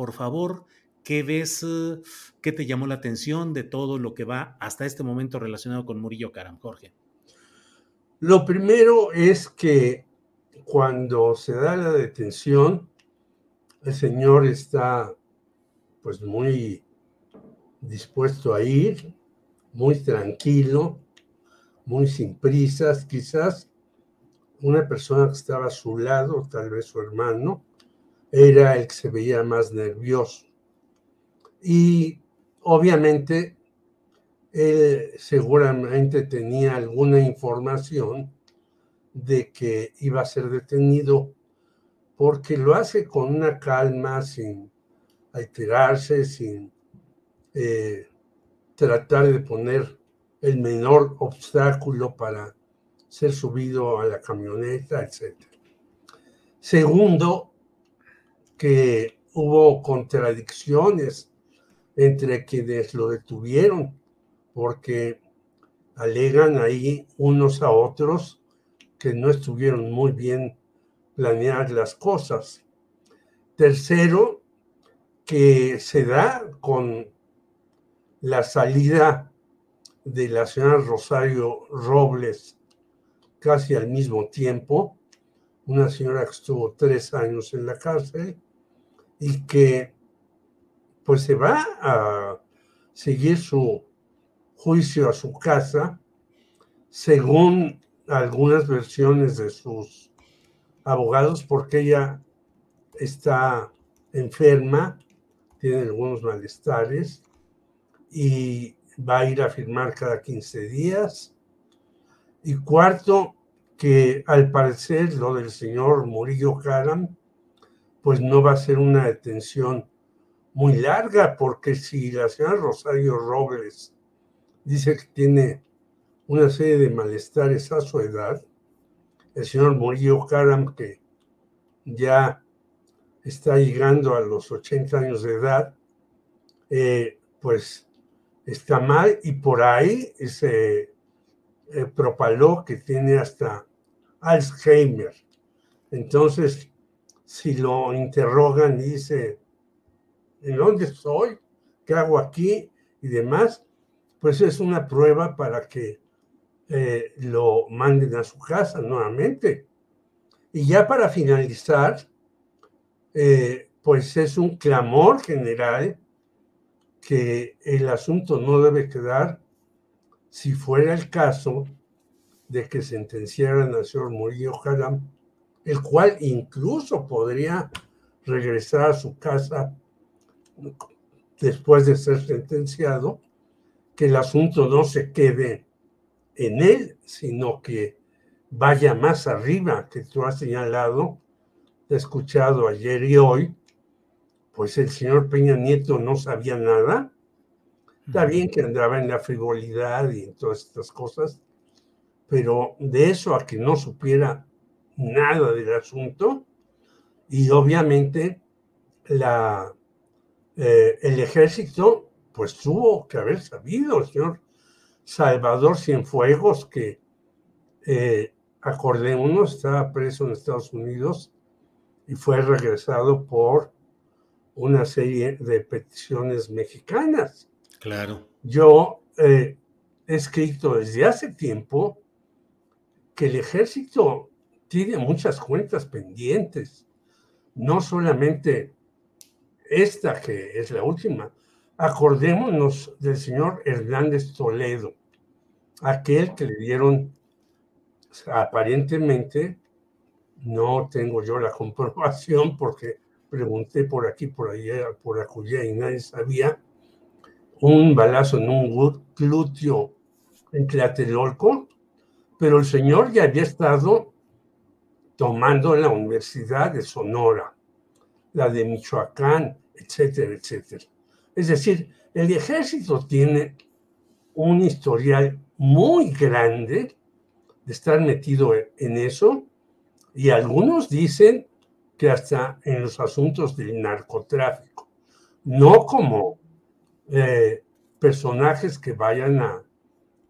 Por favor, ¿qué ves, eh, qué te llamó la atención de todo lo que va hasta este momento relacionado con Murillo Karam, Jorge? Lo primero es que cuando se da la detención, el señor está pues muy dispuesto a ir, muy tranquilo, muy sin prisas, quizás una persona que estaba a su lado, tal vez su hermano, era el que se veía más nervioso. Y obviamente él seguramente tenía alguna información de que iba a ser detenido porque lo hace con una calma, sin alterarse, sin eh, tratar de poner el menor obstáculo para ser subido a la camioneta, etc. Segundo, que hubo contradicciones entre quienes lo detuvieron, porque alegan ahí unos a otros que no estuvieron muy bien planeadas las cosas. Tercero, que se da con la salida de la señora Rosario Robles casi al mismo tiempo, una señora que estuvo tres años en la cárcel y que pues se va a seguir su juicio a su casa según algunas versiones de sus abogados porque ella está enferma, tiene algunos malestares y va a ir a firmar cada 15 días. Y cuarto, que al parecer lo del señor Murillo Karam pues no va a ser una detención muy larga, porque si la señora Rosario Robles dice que tiene una serie de malestares a su edad, el señor Murillo Karam, que ya está llegando a los 80 años de edad, eh, pues está mal y por ahí se eh, propaló que tiene hasta Alzheimer. Entonces, si lo interrogan dice, ¿en dónde estoy? ¿Qué hago aquí? Y demás, pues es una prueba para que eh, lo manden a su casa nuevamente. Y ya para finalizar, eh, pues es un clamor general que el asunto no debe quedar, si fuera el caso de que sentenciaran al señor Murillo Caram, el cual incluso podría regresar a su casa después de ser sentenciado, que el asunto no se quede en él, sino que vaya más arriba, que tú has señalado, he escuchado ayer y hoy, pues el señor Peña Nieto no sabía nada. Está bien que andaba en la frivolidad y en todas estas cosas, pero de eso a que no supiera nada del asunto y obviamente la, eh, el ejército pues tuvo que haber sabido, el señor Salvador Cienfuegos, que eh, acordémonos, estaba preso en Estados Unidos y fue regresado por una serie de peticiones mexicanas. Claro. Yo eh, he escrito desde hace tiempo que el ejército tiene muchas cuentas pendientes, no solamente esta que es la última. Acordémonos del señor Hernández Toledo, aquel que le dieron aparentemente, no tengo yo la comprobación porque pregunté por aquí, por allá, por acullá y nadie sabía, un balazo en un glúteo en Tlatelolco, pero el señor ya había estado tomando la Universidad de Sonora, la de Michoacán, etcétera, etcétera. Es decir, el ejército tiene un historial muy grande de estar metido en eso y algunos dicen que hasta en los asuntos del narcotráfico, no como eh, personajes que vayan a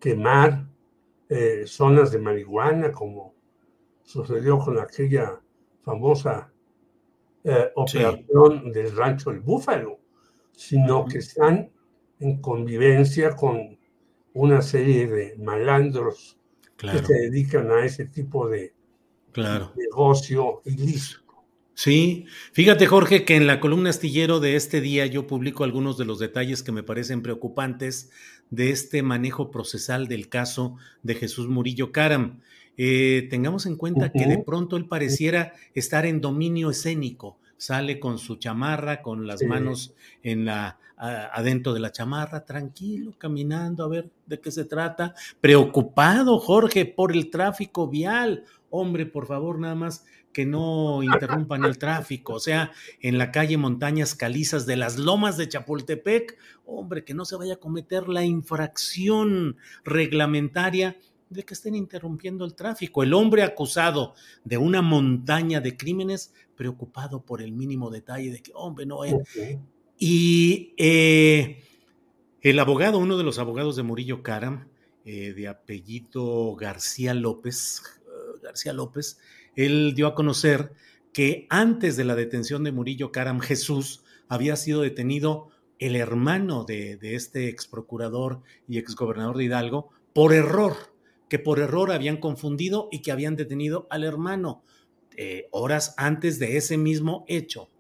quemar eh, zonas de marihuana, como sucedió con aquella famosa eh, operación del rancho El Búfalo, sino que están en convivencia con una serie de malandros que se dedican a ese tipo de negocio ilícito. Sí, fíjate Jorge que en la columna astillero de este día yo publico algunos de los detalles que me parecen preocupantes de este manejo procesal del caso de Jesús Murillo Caram. Eh, tengamos en cuenta que de pronto él pareciera estar en dominio escénico, sale con su chamarra, con las manos en la adentro de la chamarra, tranquilo, caminando a ver de qué se trata, preocupado Jorge por el tráfico vial. Hombre, por favor, nada más que no interrumpan el tráfico, o sea, en la calle Montañas Calizas de las Lomas de Chapultepec, hombre, que no se vaya a cometer la infracción reglamentaria de que estén interrumpiendo el tráfico. El hombre acusado de una montaña de crímenes, preocupado por el mínimo detalle de que, hombre, no, es... Y eh, el abogado, uno de los abogados de Murillo Caram, eh, de apellido García López, García López, él dio a conocer que antes de la detención de Murillo Caram Jesús había sido detenido el hermano de, este ex procurador y ex gobernador de Hidalgo por error, que por error habían confundido y que habían detenido al hermano eh, horas antes de ese mismo hecho.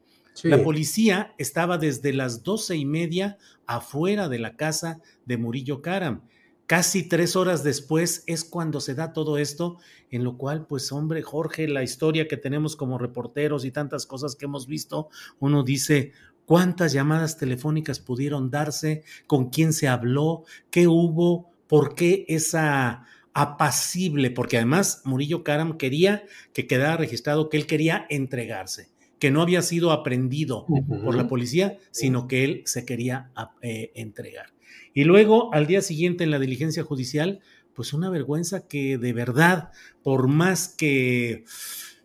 La policía estaba desde las doce y media afuera de la casa de Murillo Caram Casi tres horas después es cuando se da todo esto, en lo cual, pues hombre, Jorge, la historia que tenemos como reporteros y tantas cosas que hemos visto, uno dice, ¿cuántas llamadas telefónicas pudieron darse? ¿Con quién se habló? ¿Qué hubo? ¿Por qué esa apacible? Porque además Murillo Karam quería que quedara registrado que él quería entregarse que no había sido aprendido por la policía, sino que él se quería eh, entregar. Y luego, al día siguiente, en la diligencia judicial, pues una vergüenza que de verdad, por más que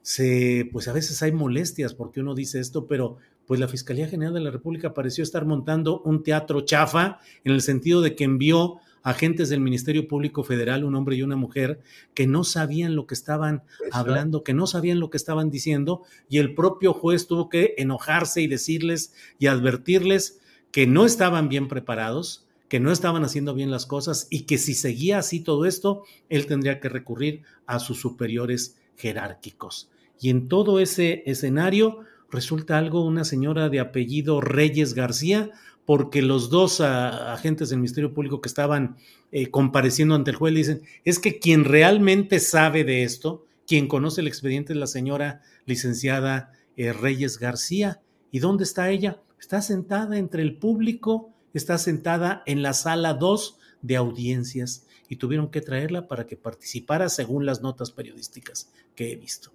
se, pues a veces hay molestias porque uno dice esto, pero pues la Fiscalía General de la República pareció estar montando un teatro chafa en el sentido de que envió agentes del Ministerio Público Federal, un hombre y una mujer, que no sabían lo que estaban hablando, que no sabían lo que estaban diciendo, y el propio juez tuvo que enojarse y decirles y advertirles que no estaban bien preparados, que no estaban haciendo bien las cosas y que si seguía así todo esto, él tendría que recurrir a sus superiores jerárquicos. Y en todo ese escenario resulta algo una señora de apellido Reyes García, porque los dos agentes del Ministerio Público que estaban eh, compareciendo ante el juez le dicen, es que quien realmente sabe de esto, quien conoce el expediente es la señora licenciada eh, Reyes García. ¿Y dónde está ella? Está sentada entre el público está sentada en la sala 2 de audiencias y tuvieron que traerla para que participara según las notas periodísticas que he visto.